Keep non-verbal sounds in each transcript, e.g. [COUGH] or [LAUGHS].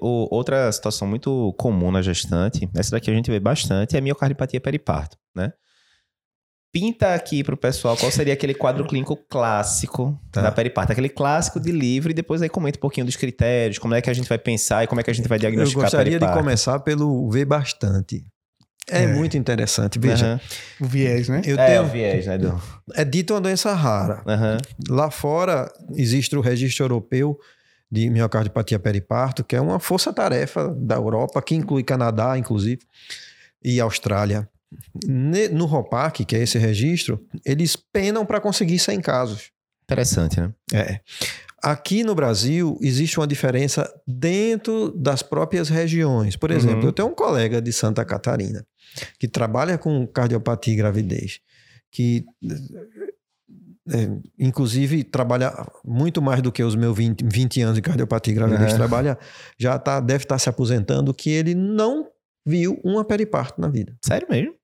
O, outra situação muito comum na gestante, essa daqui a gente vê bastante, é a miocardiopatia periparto, né? Pinta aqui pro pessoal qual seria aquele quadro clínico clássico Tá. da periparto, aquele clássico de livro, e depois aí comenta um pouquinho dos critérios, como é que a gente vai pensar e como é que a gente vai Eu diagnosticar a gostaria de começar pelo ver bastante. É, É. muito interessante. Veja, Aham. O viés, né? eu É, tenho, o viés, né, Edu? é dito uma doença rara. Aham. Lá fora existe o registro europeu de miocardiopatia periparto, que é uma força-tarefa da Europa, que inclui Canadá, inclusive, e Austrália. No ROPAC, que é esse registro, eles penam para conseguir 100 casos. Interessante, né? É. Aqui no Brasil existe uma diferença dentro das próprias regiões. Por exemplo, Uhum. eu tenho um colega de Santa Catarina que trabalha com cardiopatia e gravidez, que é, inclusive trabalha muito mais do que os meus 20, 20 anos de cardiopatia e gravidez, Uhum. trabalha, já tá, deve estar se aposentando, que ele não viu uma periparto na vida. Sério mesmo?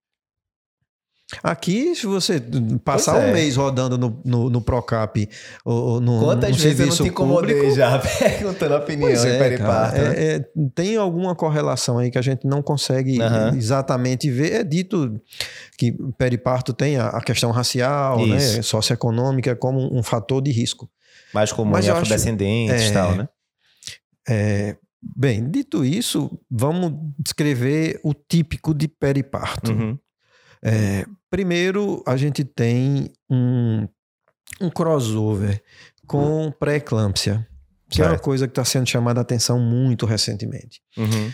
Aqui, se você passar Pois é. um mês rodando no, no, no Procap ou, no, Quantas no vezes eu não te incomodei público, já [LAUGHS] perguntando a opinião Pois é, cara, né? é- é- tem alguma correlação aí que a gente não consegue exatamente ver. É dito que periparto tem a, a questão racial, né, socioeconômica como um fator de risco. Mais comum Mas em afrodescendentes e é, tal, né? É, bem, dito isso, vamos descrever o típico de periparto. Uhum. É, primeiro, a gente tem um, um crossover com pré-eclâmpsia, que é uma coisa que está sendo chamada a atenção muito recentemente. Uhum.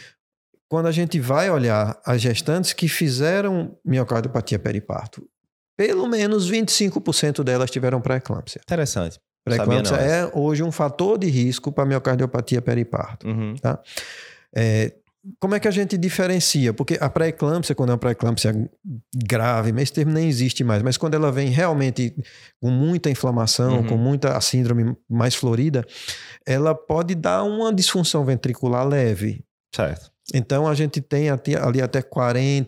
Quando a gente vai olhar as gestantes que fizeram miocardiopatia periparto, pelo menos 25% delas tiveram pré-eclâmpsia. Interessante. Pré-eclâmpsia é hoje um fator de risco para miocardiopatia periparto. Uhum. É, como é que a gente diferencia? Porque a pré-eclâmpsia, quando é uma pré-eclâmpsia grave, mas esse termo nem existe mais, mas quando ela vem realmente com muita inflamação, Uhum. com muita a síndrome mais florida, ela pode dar uma disfunção ventricular leve. Certo. Então a gente tem até- ali até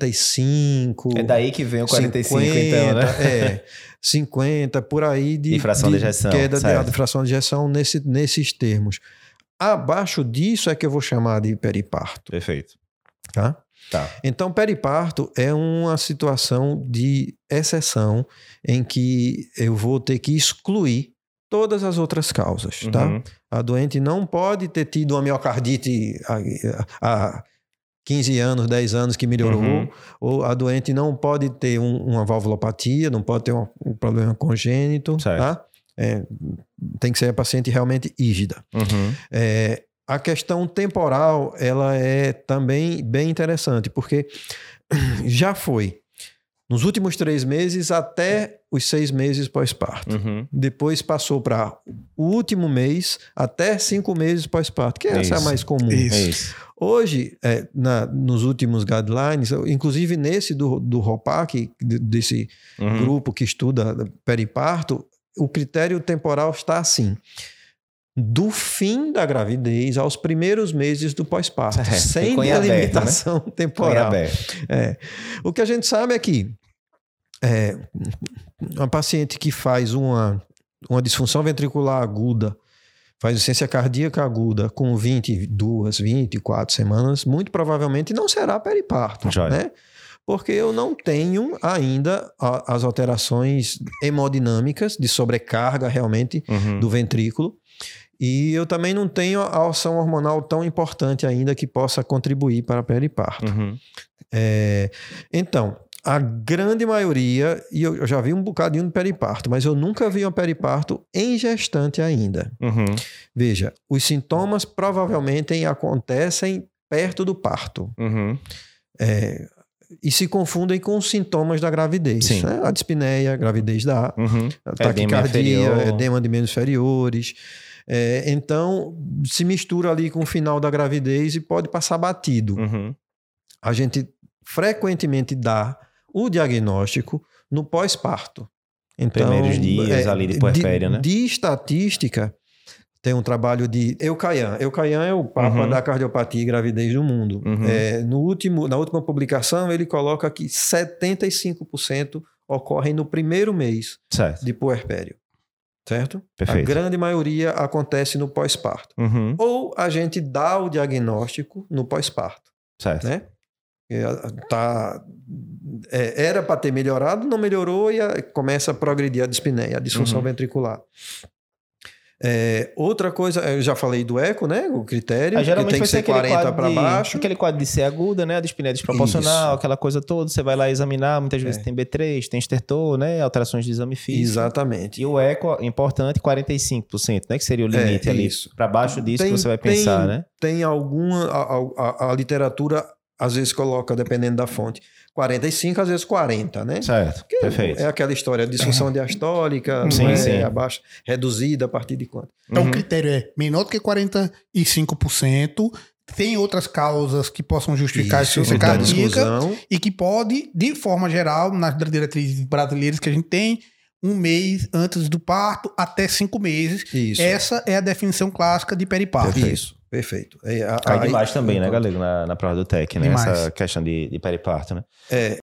45. É daí que vem o 45, então, né? É, 50, por aí de, De fração de ejeção, queda de, certo. de fração de ejeção nesse, nesses termos. Abaixo disso é que eu vou chamar de periparto, Perfeito. tá? Tá. Então, periparto é uma situação de exceção em que eu vou ter que excluir todas as outras causas, tá? Uhum. A doente não pode ter tido uma miocardite há, há 15 anos, 10 anos que melhorou, Uhum. ou a doente não pode ter um- uma valvulopatia, não pode ter um, um problema congênito, Certo. tá? É, tem que ser a paciente realmente ígida. Uhum. É, a questão temporal, ela é também bem interessante, porque [CLEARS THROAT] já foi nos últimos três meses até os seis meses pós-parto. Uhum. Depois passou para o último mês até cinco meses pós-parto, que essa é a mais comum. Isso. É isso. Hoje, é, na- nos últimos guidelines, inclusive nesse do, do ROPAC, de- desse Uhum. grupo que estuda periparto, o critério temporal está assim. Do fim da gravidez aos primeiros meses do pós-parto, [LAUGHS] É, sem em aberto, delimitação Põe temporal. É. O que a gente sabe é que é, uma paciente que faz uma, uma disfunção ventricular aguda, faz insuficiência cardíaca aguda com 22, 24 semanas, muito provavelmente não será periparto, né? Porque eu não tenho ainda a- as alterações hemodinâmicas de sobrecarga realmente Uhum. do ventrículo. E eu também não tenho a ação hormonal tão importante ainda que possa contribuir para periparto. Uhum. É, então, a grande maioria, e eu eu já vi um bocadinho de periparto, mas eu nunca vi um periparto em gestante ainda. Uhum. Veja, os sintomas provavelmente acontecem perto do parto Uhum. é, e se confundem com os sintomas da gravidez. Sim. Né? A dispneia, gravidez da Uhum. taquicardia, edema de membros inferiores. É, então, se mistura ali com o final da gravidez e pode passar batido. Uhum. A gente frequentemente dá o diagnóstico no pós-parto. Então, Primeiros dias ali de puerpério, né? De estatística, tem um trabalho de Eucayan. Eucayan é o papa Uhum. da cardiopatia e gravidez do mundo. Uhum. É, no último, na última publicação, ele coloca que 75% ocorrem no primeiro mês Certo. de puerpério. certo? Perfeito. A grande maioria acontece no pós-parto. Uhum. Ou a gente dá o diagnóstico no pós-parto, Certo. né? É, Tá, é, era para ter melhorado, não melhorou e a- começa a progredir a dispneia, a disfunção Uhum. ventricular. É, outra coisa, eu já falei do eco, né? O critério, que geralmente tem vai que ser ser aquele 40 quadro, para baixo. aquele quadro de ser aguda, né? A dispneia desproporcional, Isso. aquela coisa toda. Você vai lá examinar, muitas vezes É. tem B3, tem estertor, né? Alterações de exame físico. Exatamente. E o eco, importante, 45%, né? Que seria o É, limite ali. isso. Para baixo disso Tem- que você vai tem- pensar, né? Tem alguma. A, a- a literatura às vezes coloca, dependendo da fonte, 45, às vezes 40, né? Certo. Que Perfeito. É aquela história, disfunção diastólica, [LAUGHS] Sim, não é? sim. abaixo, reduzida a partir de quanto? Então Uhum. o critério é menor do que 45%. Tem outras causas que possam justificar Isso, critério de cardíaca e que pode, de forma geral, nas diretrizes brasileiras que a gente tem, um mês antes do parto até cinco meses. Isso. Essa é a definição clássica de periparto. Perfeito. Isso, perfeito. É, a- aí- demais também, né, galera? Na, na prova do TEC, né? Demais. Essa questão de, de periparto, né? É,